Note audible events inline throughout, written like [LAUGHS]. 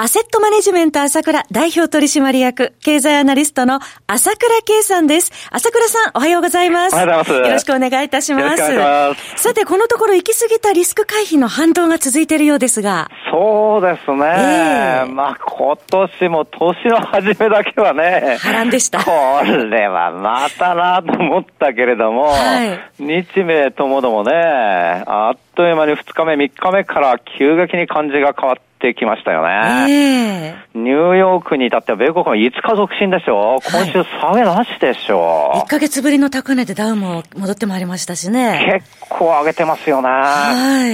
アセットマネジメント朝倉代表取締役、経済アナリストの朝倉圭さんです。朝倉さん、おはようございます。おはようございます。よろしくお願いいたします。ますさて、このところ行き過ぎたリスク回避の反動が続いているようですが。そうですね。えー、まあ、今年も年の初めだけはね。波乱でした。これはまたなと思ったけれども、はい、日米ともどもね、あっという間に2日目、3日目から急激に感じが変わって、ってきましたよね。えー、ニューヨークに至っては米国も5日続伸でしょ、今週下げなしでしょ、1ヶ月ぶりの高値でダウも戻ってまいりましたしね。結構上げてますよね。は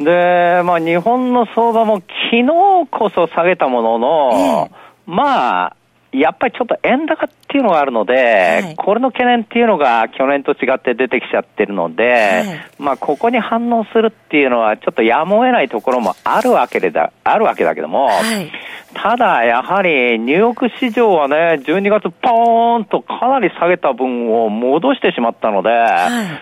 い。で、まあ日本の相場も昨日こそ下げたものの、えー、まあ、やっぱりちょっと円高っていうのがあるので、はい、これの懸念っていうのが去年と違って出てきちゃってるので、はい、まあここに反応するっていうのはちょっとやむを得ないところもあるわけでだ、あるわけだけども、はい、ただやはりニューヨーク市場はね、12月ポーンとかなり下げた分を戻してしまったので、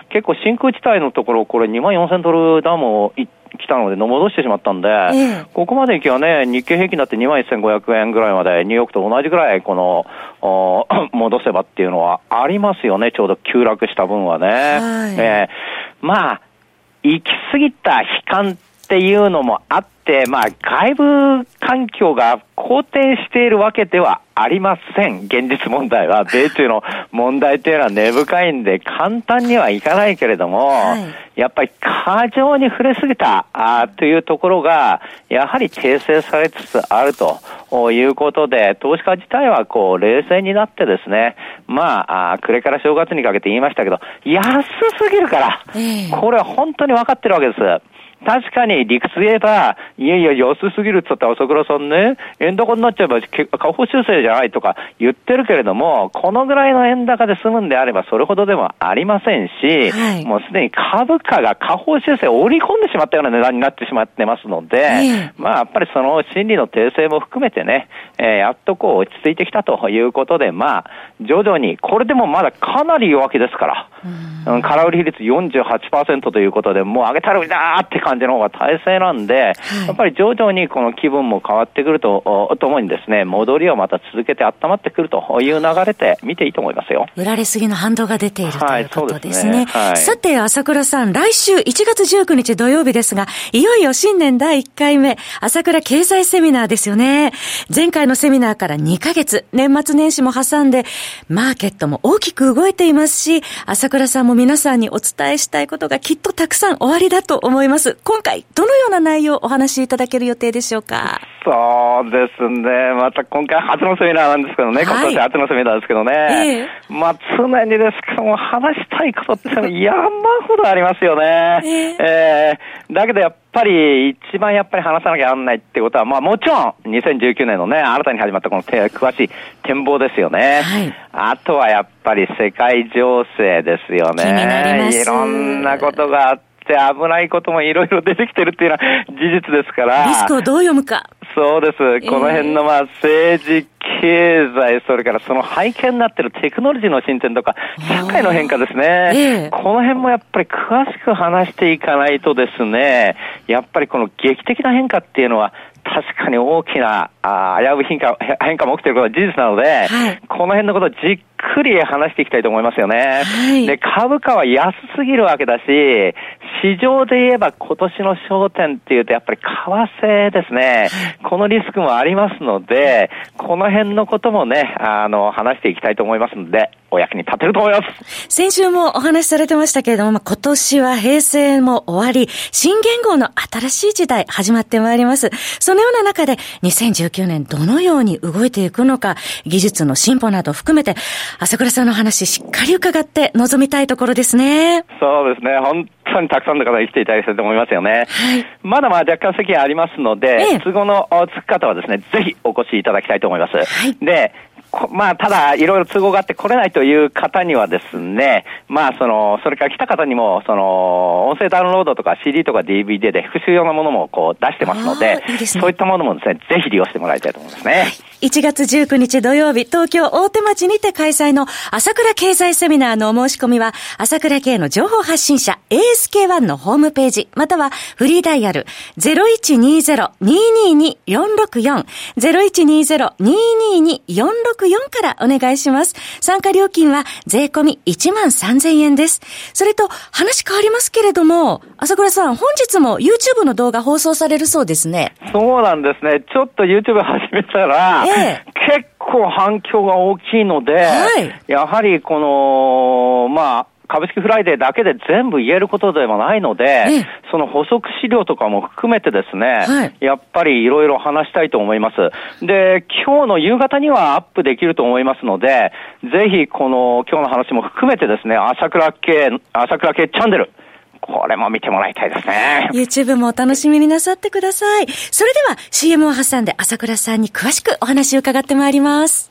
結構真空地帯のところこれ2万4000ドルダムを行って来たので、戻してしまったんで、ええ、ここまで行きはね、日経平均だって2万1500円ぐらいまで、ニューヨークと同じぐらい、この、[COUGHS] 戻せばっていうのはありますよね、ちょうど急落した分はね。はい、えー、まあ、行き過ぎた悲観っていうのもあって、まあ、外部環境が好転しているわけではありません。現実問題は。米中の問題というのは根深いんで、簡単にはいかないけれども、はい、やっぱり過剰に触れすぎたあというところが、やはり訂正されつつあるということで、投資家自体はこう、冷静になってですね、まあ、あ暮れから正月にかけて言いましたけど、安すぎるから、これは本当に分かってるわけです。確かに理屈言えば、いやいや、安すぎるって言ったら朝倉さんね、円高になっちゃえば下方修正じゃないとか言ってるけれども、このぐらいの円高で済むんであればそれほどでもありませんし、はい、もうすでに株価が下方修正を織り込んでしまったような値段になってしまってますので、まあやっぱりその心理の訂正も含めてね、えー、やっとこう落ち着いてきたということで、まあ、徐々に、これでもまだかなり弱気ですから、うん、空売り比率48%ということで、もう上げたらうだーって感じの方が大勢なんで、はい、やっぱり徐々にこの気分も変わってくるとともにですね、戻りをまた続けて温まってくるという流れで見ていいと思いますよ。売られすぎの反動が出ている、はい、ということですね。すねはい、さて、朝倉さん、来週1月19日土曜日ですが、いよいよ新年第1回目、朝倉経済セミナーですよね。前回のセミナーから2ヶ月、年末年始も挟んで、マーケットも大きく動いていますし、朝倉さんも皆さんにお伝えしたいことがきっとたくさんおありだと思います。今回、どのような内容をお話しいただける予定でしょうか？そうですね。また今回初のセミナーなんですけどね。今年初のセミナーですけどね。えー、まあ常にですけども話したいことって [LAUGHS] 山ほどありますよね。えー、えー、だけどやっぱり一番やっぱり話さなきゃなんないってことは、まあもちろん2019年のね、新たに始まったこの詳しい展望ですよね。はい、あとはやっぱり世界情勢ですよね。いろんなことがあって、して危ないこともいろいろ出てきてるっていうのは事実ですから。リスクをどう読むか。そうです。この辺のまあ政治、経済、それからその背景になってるテクノロジーの進展とか、社会の変化ですね。この辺もやっぱり詳しく話していかないとですね、やっぱりこの劇的な変化っていうのは、確かに大きなあ危うい変化変化も起きていることは事実なので、はい、この辺のことをじっくり話していきたいと思いますよね。はい、で、株価は安すぎるわけだし、市場で言えば今年の焦点っていうとやっぱり為替ですね。このリスクもありますので、この辺のこともね、あの、話していきたいと思いますので、お役に立てると思います。先週もお話しされてましたけれども、まあ、今年は平成も終わり、新元号の新しい時代始まってまいります。そのような中で、2019年どのように動いていくのか、技術の進歩など含めて、朝倉さんの話しっかり伺って臨みたいところですね。そうですね。本当にたくさんの方に来ていただきたいと思いますよね。はい、まだまだ若干席がありますので、ええ、都合のつく方はですね、ぜひお越しいただきたいと思います。はい、で、まあ、ただ、いろいろ都合があって来れないという方にはですね、まあ、その、それから来た方にも、その、音声ダウンロードとか CD とか DVD で復習用のものもこう出してますので、いいでね、そういったものもですね、ぜひ利用してもらいたいと思いますね。1月19日土曜日、東京大手町にて開催の朝倉経済セミナーのお申し込みは、朝倉系の情報発信者 ASK1 のホームページ、またはフリーダイヤル0120-222-464、0120-222-464からお願いします。参加料金は税込み1万3000円です。それと、話変わりますけれども、朝倉さん、本日も YouTube の動画放送されるそうですね。そうなんですね。ちょっと YouTube 始めたら、ええ、結構反響が大きいので、はい、やはりこの、まあ、株式フライデーだけで全部言えることでもないので、その補足資料とかも含めてですね、はい、やっぱりいろいろ話したいと思います。で、今日の夕方にはアップできると思いますので、ぜひこの今日の話も含めてですね、朝倉系、朝倉系チャンネル、これも見てもらいたいですね。YouTube もお楽しみになさってください。それでは CM を挟んで朝倉さんに詳しくお話を伺ってまいります。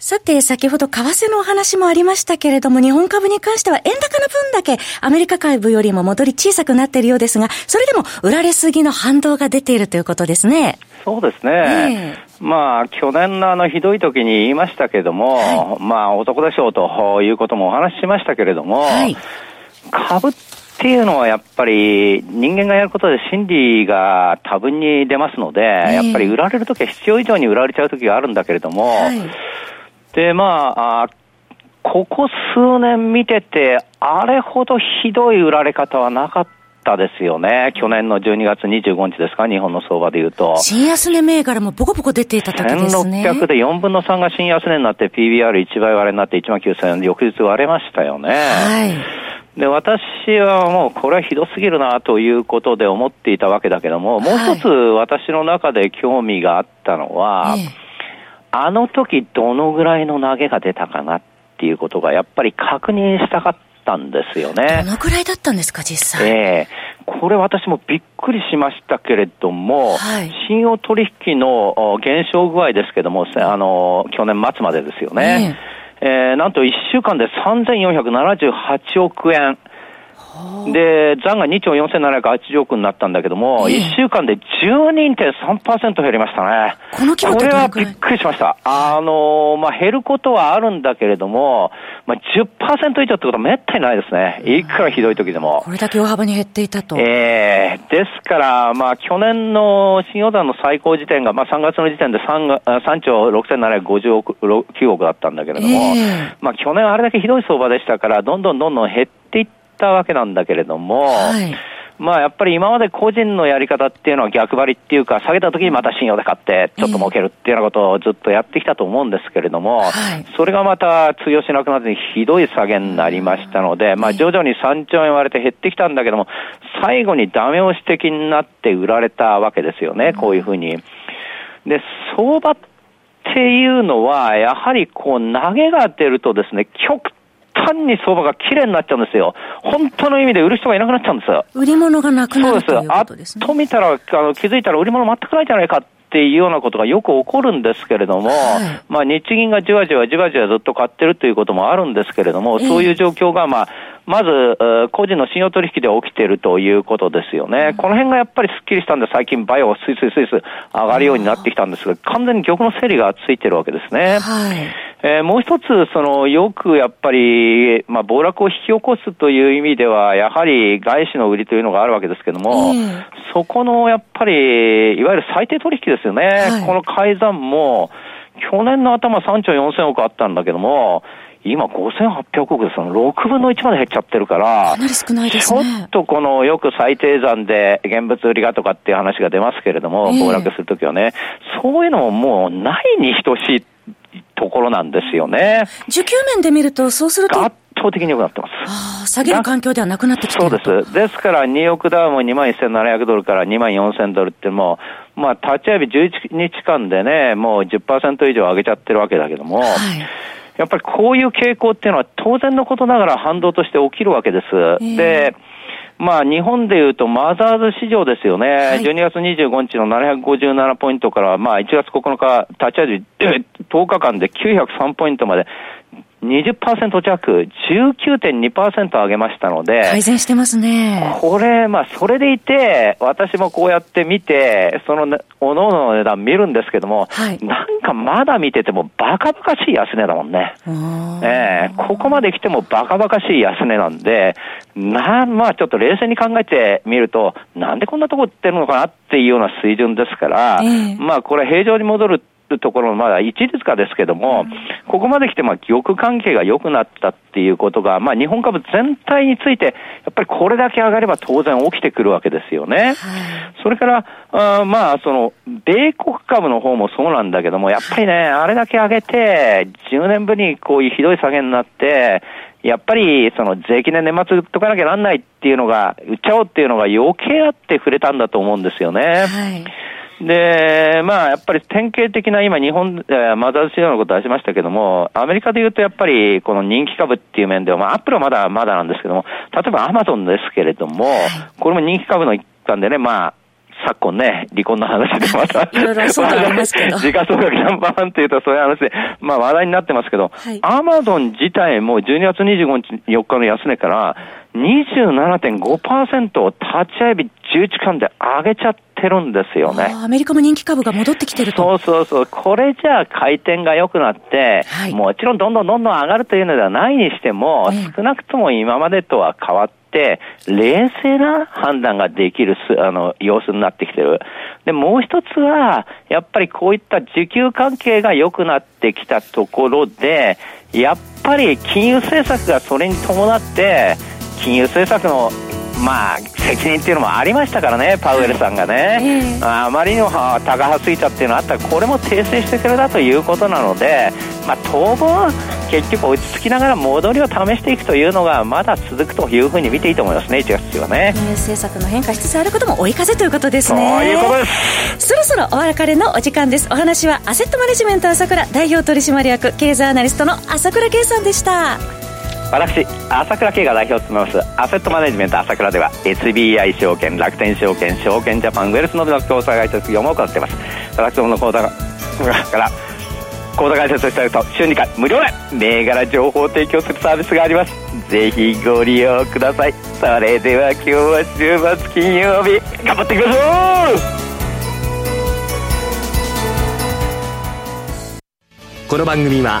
さて、先ほど為替のお話もありましたけれども、日本株に関しては円高の分だけアメリカ株よりも戻り小さくなっているようですが、それでも売られすぎの反動が出ているということですね。そうですね。えー、まあ、去年のあのひどい時に言いましたけれども、はい、まあ、男でしょうということもお話ししましたけれども、はい、株っていうのはやっぱり人間がやることで心理が多分に出ますので、えー、やっぱり売られるときは必要以上に売られちゃうときがあるんだけれども、はいで、まあ、ここ数年見てて、あれほどひどい売られ方はなかったですよね。去年の12月25日ですか、日本の相場で言うと。新安値銘柄もボコボコ出ていた時ですね。1600で4分の3が新安値になって PBR1 倍割れになって1万9000円で翌日割れましたよね。はい。で、私はもうこれはひどすぎるなということで思っていたわけだけども、もう一つ私の中で興味があったのは、ええあの時どのぐらいの投げが出たかなっていうことがやっぱり確認したかったんですよね。どのぐらいだったんですか、実際。ええー、これ私もびっくりしましたけれども、はい、信用取引の減少具合ですけども、あの、去年末までですよね。えー、えー、なんと1週間で3478億円。で、残が2兆4780億になったんだけども、えー、1週間で12.3%減りましたね。この規模これはびっくりしました。あのまあ、減ることはあるんだけれども、まあ、10%以上ってことはめったにないですね。いくらひどい時でも。これだけ大幅に減っていたと。ええー、ですから、まあ、去年の信用団の最高時点が、まあ、3月の時点で 3, 3兆6750億、9億だったんだけれども、えー、まあ、去年あれだけひどい相場でしたから、どんどんどんどん減っていってったわけなんだけれども、はい、まあやっぱり今まで個人のやり方っていうのは逆張りっていうか、下げた時にまた信用で買って、ちょっと儲けるっていうようなことをずっとやってきたと思うんですけれども、はい、それがまた通用しなくなってひどい下げになりましたので、まあ徐々に3兆円割れて減ってきたんだけども、最後にダメ押し的になって売られたわけですよね、こういうふうに。で、相場っていうのは、やはりこう投げが出るとですね、極単に相場が綺麗になっちゃうんですよ。本当の意味で売る人がいなくなっちゃうんですよ。売り物がなくなるということですね。と見たら、あの気づいたら売り物全くないじゃないかっていうようなことがよく起こるんですけれども、はい、まあ日銀がじわじわじわじわずっと買ってるということもあるんですけれども、そういう状況がまあ、まず、個人の信用取引で起きているということですよね。この辺がやっぱりすっきりしたんで、最近バイオスイスイスイス上がるようになってきたんですが、完全に玉の整理がついてるわけですね。はい、えー、もう一つ、その、よくやっぱり、まあ、暴落を引き起こすという意味では、やはり外資の売りというのがあるわけですけども、そこのやっぱり、いわゆる最低取引ですよね。はい、この改ざんも、去年の頭3兆4000億あったんだけども、今5800億ですの6分の1まで減っちゃってるから、かなり少ないですね。ちょっとこの、よく最低残で現物売りがとかっていう話が出ますけれども、暴落するときはね、そういうのももうないに等しいところなんですよね。需給面で見ると、そうすると。圧倒的に良くなってます。ああ、下げる環境ではなくなってきてるそうです。ですから、ニューヨークダウンも2万1700ドルから2万4000ドルってもう、まあ、立ち上げ11日間でね、もう10%以上上げちゃってるわけだけども、はいやっぱりこういう傾向っていうのは当然のことながら反動として起きるわけです。えー、で、まあ、日本でいうとマザーズ市場ですよね。はい、12月25日の757ポイントから、まあ、1月9日、立ち上げ10日間で903ポイントまで20%弱、19.2%上げましたので。改善してますね。これ、まあ、それでいて、私もこうやって見て、その、ね、おのおのの値段見るんですけども、はい、なんかまだ見ててもバカバカしい安値だもんね。ええー、ここまで来てもバカバカしい安値なんで、な、まあちょっと冷静に考えてみると、なんでこんなとこ売ってるのかなっていうような水準ですから、えー、まあこれ平常に戻るるところまだ一律化ですけども、ここまで来て、まあ、玉関係が良くなったっていうことが、まあ、日本株全体について、やっぱりこれだけ上がれば当然起きてくるわけですよね。はい、それから、あまあ、その、米国株の方もそうなんだけども、やっぱりね、あれだけ上げて、10年ぶりにこういうひどい下げになって、やっぱり、その税金で年末売っとかなきゃなんないっていうのが、売っちゃおうっていうのが余計あって触れたんだと思うんですよね。はいで、まあ、やっぱり典型的な今、日本、えマザーズ市場のこと出しましたけども、アメリカで言うとやっぱり、この人気株っていう面では、まあ、アップルはまだまだなんですけども、例えばアマゾンですけれども、これも人気株の一環でね、まあ、昨今ね、離婚の話でまた、[LAUGHS] いろいろそうありますけど。[LAUGHS] 時価総額ナンバーワンっていうとそういう話で、まあ話題になってますけど、アマゾン自体も12月25日4日の安値から、27.5%を立ち会い日11間で上げちゃってるんですよね。アメリカも人気株が戻ってきてると。そうそうそう。これじゃあ回転が良くなって、はい、もちろんどんどんどんどん上がるというのではないにしても、少なくとも今までとは変わって、冷静な判断ができるあの様子になってきてる。で、もう一つは、やっぱりこういった需給関係が良くなってきたところで、やっぱり金融政策がそれに伴って、金融政策のまあ、責任っていうのもありましたからね、パウエルさんがね、あまりにも高派すぎたっていうのがあったら、これも訂正してくれたということなので、まあ、当分、結局落ち着きながら戻りを試していくというのが、まだ続くというふうに見ていいと思いますね、1月はね。政策の変化しつつあることも追い風ということですね。そういうことですそろそろお別れのお時間です。お話はアセットマネジメント朝倉代表取締役経済アナリストの朝倉圭さんでした。私朝倉慶が代表を務めますアセットマネジメント朝倉では SBI 証券楽天証券証券ジャパンウェルスノブの口座会社業務を行っています。私どもの口座から口座開設したると週2回無料で銘柄情報を提供するサービスがあります。ぜひご利用ください。それでは今日は週末金曜日頑張ってくださいこの番組は